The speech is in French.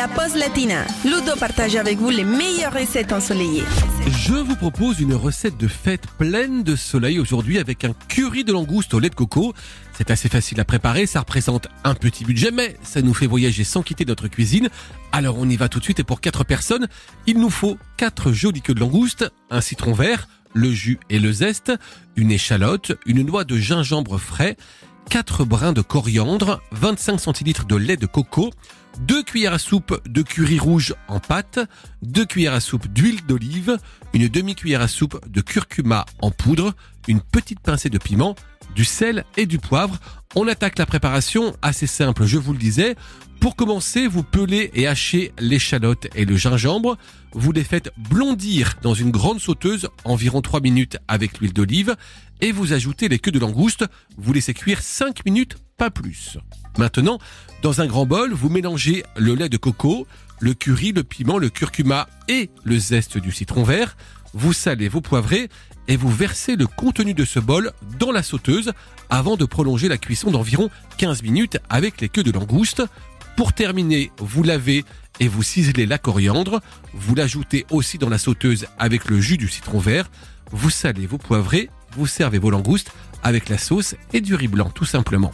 La pause latina. Ludo partage avec vous les meilleures recettes ensoleillées. Je vous propose une recette de fête pleine de soleil aujourd'hui avec un curry de langouste au lait de coco. C'est assez facile à préparer, ça représente un petit budget, mais ça nous fait voyager sans quitter notre cuisine. Alors on y va tout de suite et pour 4 personnes, il nous faut 4 jolies queues de langouste, un citron vert, le jus et le zeste, une échalote, une noix de gingembre frais, 4 brins de coriandre, 25 centilitres de lait de coco, 2 cuillères à soupe de curry rouge en pâte, 2 cuillères à soupe d'huile d'olive, une demi-cuillère à soupe de curcuma en poudre, une petite pincée de piment, du sel et du poivre. On attaque la préparation assez simple, je vous le disais. Pour commencer, vous pelez et hachez l'échalote et le gingembre. Vous les faites blondir dans une grande sauteuse environ 3 minutes avec l'huile d'olive et vous ajoutez les queues de langouste. Vous laissez cuire 5 minutes, pas plus. Maintenant, dans un grand bol, vous mélangez le lait de coco, le curry, le piment, le curcuma et le zeste du citron vert. Vous salez, vous poivrez et vous versez le contenu de ce bol dans la sauteuse avant de prolonger la cuisson d'environ 15 minutes avec les queues de langouste. Pour terminer, vous lavez et vous ciselez la coriandre. Vous l'ajoutez aussi dans la sauteuse avec le jus du citron vert. Vous salez, vous poivrez, vous servez vos langoustes avec la sauce et du riz blanc tout simplement.